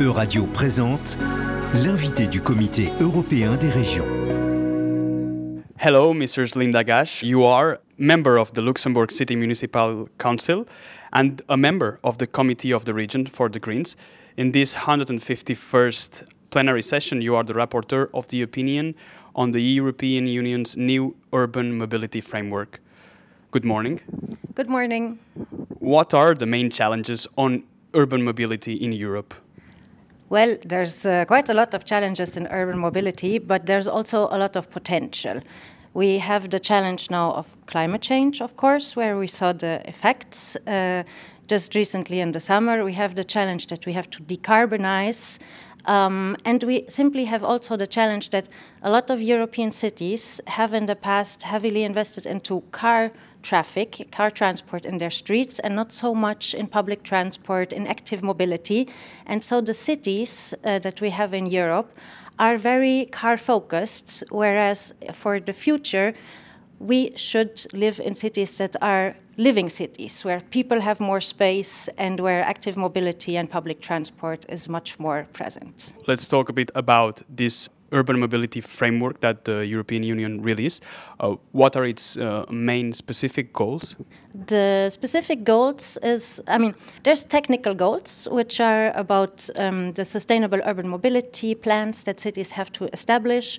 Euradio présente l'invité du Comité européen des régions. Hello, Mrs. Linda Gash. You are member of the Luxembourg City Municipal Council and a member of the Committee of the Region for the Greens. In this 151st plenary session, you are the rapporteur of the opinion on the European Union's new urban mobility framework. Good morning. Good morning. What are the main challenges on urban mobility in Europe? Well, there's uh, quite a lot of challenges in urban mobility, but there's also a lot of potential. We have the challenge now of climate change, of course, where we saw the effects uh, just recently in the summer. We have the challenge that we have to decarbonize. Um, and we simply have also the challenge that a lot of European cities have in the past heavily invested into car traffic, car transport in their streets, and not so much in public transport, in active mobility. And so the cities uh, that we have in Europe are very car focused, whereas for the future, we should live in cities that are living cities, where people have more space and where active mobility and public transport is much more present. Let's talk a bit about this urban mobility framework that the European Union released. Uh, what are its uh, main specific goals? The specific goals is, I mean, there's technical goals which are about um, the sustainable urban mobility plans that cities have to establish,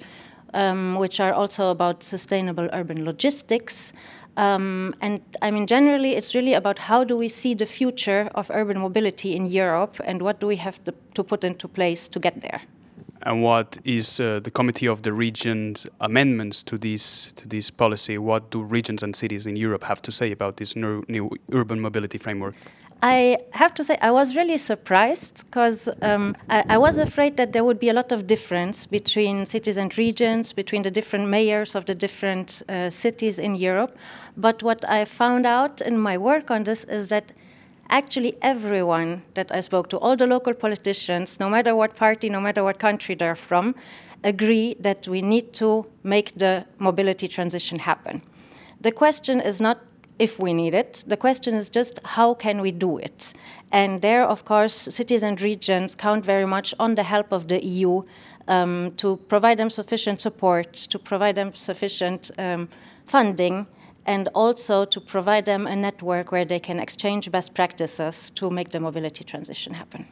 um, which are also about sustainable urban logistics. Um, and I mean, generally, it's really about how do we see the future of urban mobility in Europe and what do we have to, to put into place to get there and what is uh, the Committee of the Regions amendments to this to this policy? What do regions and cities in Europe have to say about this new, new urban mobility framework? I have to say I was really surprised because um, I, I, was afraid that there would be a lot of difference between cities and regions, between the different mayors of the different uh, cities in Europe. But what I found out in my work on this is that actually everyone that I spoke to, all the local politicians, no matter what party, no matter what country they're from, agree that we need to make the mobility transition happen. The question is not if we need it. The question is just how can we do it? And there, of course, cities and regions count very much on the help of the EU um, to provide them sufficient support, to provide them sufficient um, funding and also to provide them a network where they can exchange best practices to make the mobility transition happen.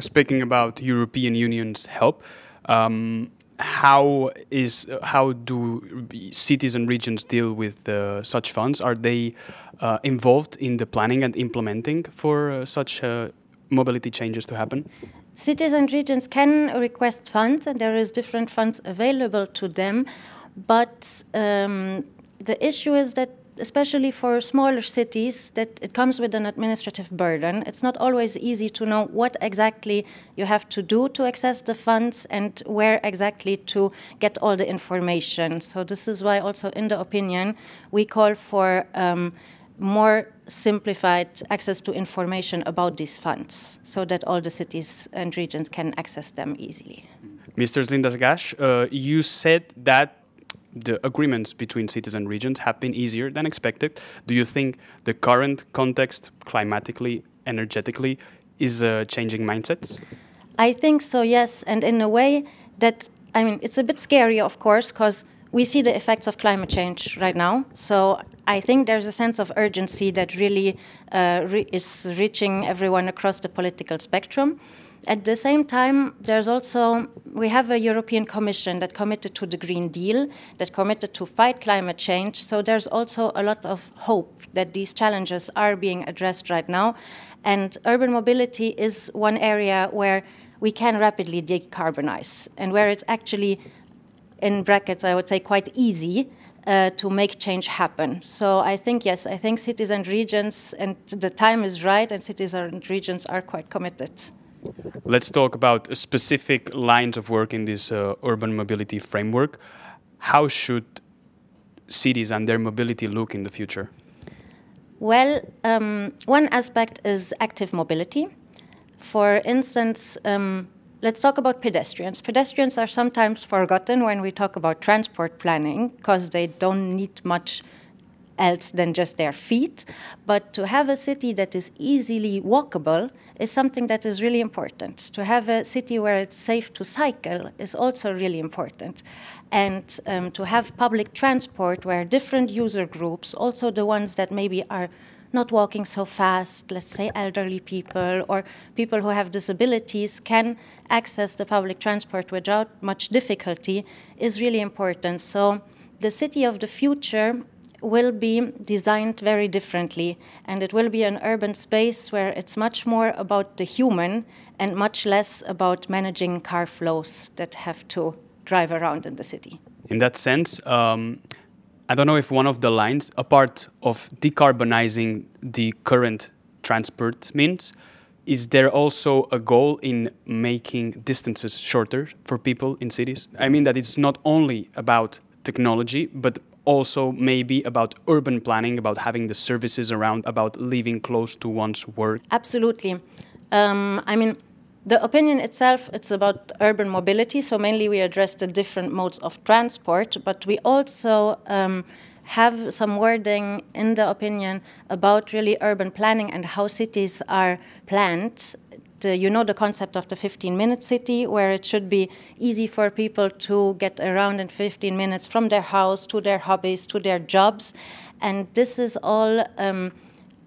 Speaking about European Union's help, um, how is how do cities and regions deal with uh, such funds? Are they uh, involved in the planning and implementing for uh, such uh, mobility changes to happen? Cities and regions can request funds, and there is different funds available to them, but um, the issue is that especially for smaller cities that it comes with an administrative burden it's not always easy to know what exactly you have to do to access the funds and where exactly to get all the information so this is why also in the opinion we call for um, more simplified access to information about these funds so that all the cities and regions can access them easily. Mr. Lindas Gaasch, uh, you said that the agreements between cities and regions have been easier than expected. Do you think the current context, climatically, energetically, is uh, changing mindsets? I think so, yes. And in a way that, I mean, it's a bit scary, of course, because we see the effects of climate change right now. So I think there's a sense of urgency that really uh, re is reaching everyone across the political spectrum. At the same time, there's also we have a European Commission that committed to the Green Deal, that committed to fight climate change. So there's also a lot of hope that these challenges are being addressed right now. And urban mobility is one area where we can rapidly decarbonize and where it's actually, in brackets, I would say, quite easy uh, to make change happen. So I think, yes, I think cities and regions, and the time is right, and cities and regions are quite committed. Let's talk about specific lines of work in this uh, urban mobility framework. How should cities and their mobility look in the future? Well, um, one aspect is active mobility. For instance, um, let's talk about pedestrians. Pedestrians are sometimes forgotten when we talk about transport planning because they don't need much else than just their feet. But to have a city that is easily walkable is something that is really important. To have a city where it's safe to cycle is also really important. And um, to have public transport where different user groups, also the ones that maybe are not walking so fast, let's say elderly people or people who have disabilities, can access the public transport without much difficulty is really important. So the city of the future will be designed very differently, and it will be an urban space where it's much more about the human and much less about managing car flows that have to drive around in the city. In that sense, um, I don't know if one of the lines, a part of decarbonizing the current transport means, is there also a goal in making distances shorter for people in cities? I mean that it's not only about technology, but also maybe about urban planning, about having the services around, about living close to one's work. Absolutely. Um, I mean, the opinion itself, it's about urban mobility. So mainly we address the different modes of transport, but we also um, have some wording in the opinion about really urban planning and how cities are planned. You know the concept of the 15 minute city, where it should be easy for people to get around in 15 minutes from their house to their hobbies to their jobs. And this is all um,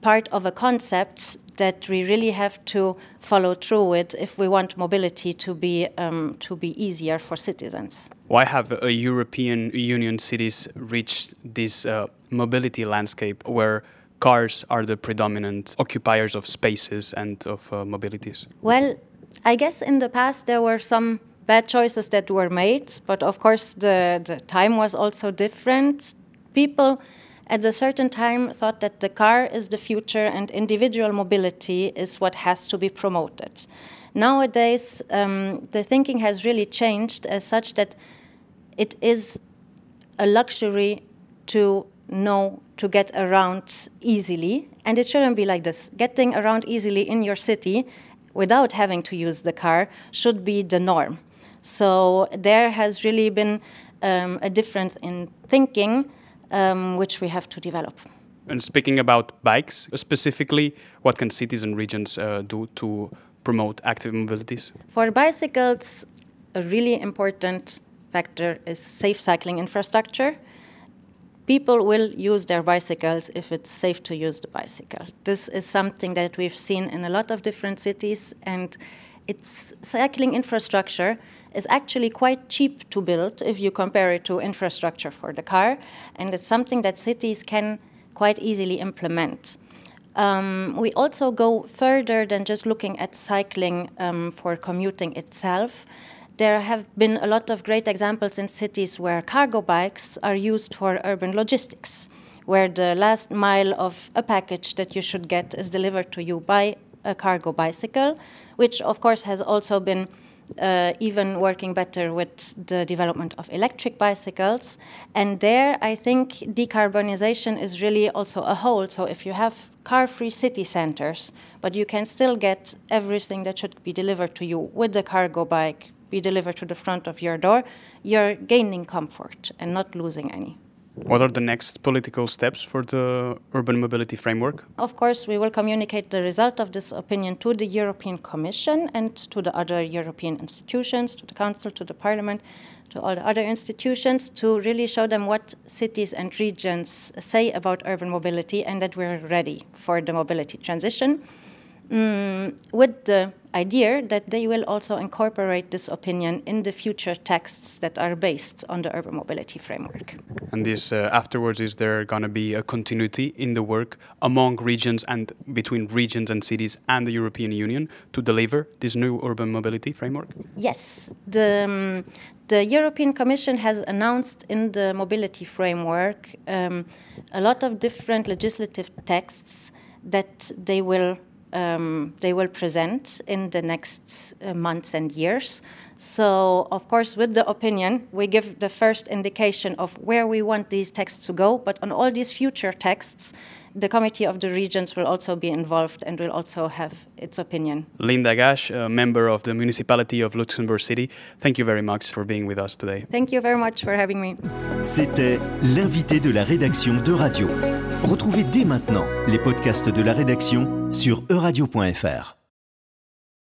part of a concept that we really have to follow through with if we want mobility to be um, to be easier for citizens. Why have European Union cities reached this uh, mobility landscape where cars are the predominant occupiers of spaces and of uh, mobilities? Well, I guess in the past there were some bad choices that were made, but of course the, the time was also different. People at a certain time thought that the car is the future and individual mobility is what has to be promoted. Nowadays, um, the thinking has really changed as such that it is a luxury to know to get around easily, and it shouldn't be like this. Getting around easily in your city without having to use the car should be the norm. So there has really been um, a difference in thinking um, which we have to develop. And speaking about bikes, specifically, what can cities and regions uh, do to promote active mobilities? For bicycles, a really important factor is safe cycling infrastructure. People will use their bicycles if it's safe to use the bicycle. This is something that we've seen in a lot of different cities, and it's cycling infrastructure is actually quite cheap to build if you compare it to infrastructure for the car, and it's something that cities can quite easily implement. Um, we also go further than just looking at cycling um, for commuting itself. There have been a lot of great examples in cities where cargo bikes are used for urban logistics, where the last mile of a package that you should get is delivered to you by a cargo bicycle, which of course has also been uh, even working better with the development of electric bicycles. And there, I think decarbonization is really also a whole. So if you have car free city centers, but you can still get everything that should be delivered to you with the cargo bike be delivered to the front of your door, you're gaining comfort and not losing any. What are the next political steps for the urban mobility framework? Of course, we will communicate the result of this opinion to the European Commission and to the other European institutions, to the Council, to the Parliament, to all the other institutions to really show them what cities and regions say about urban mobility and that we're ready for the mobility transition. Mm, with the idea that they will also incorporate this opinion in the future texts that are based on the urban mobility framework. And this uh, afterwards, is there going to be a continuity in the work among regions and between regions and cities and the European Union to deliver this new urban mobility framework? Yes. The, um, the European Commission has announced in the mobility framework um, a lot of different legislative texts that they will um, they will present in the next uh, months and years. So, of course, with the opinion, we give the first indication of where we want these texts to go, but on all these future texts, the Committee of the Regions will also be involved and will also have its opinion. Linda Gaasch, a member of the municipality of Luxembourg City, thank you very much for being with us today. Thank you very much for having me. C'était l'invité de la rédaction de Radio. Retrouvez dès maintenant les podcasts de la rédaction sur euradio.fr.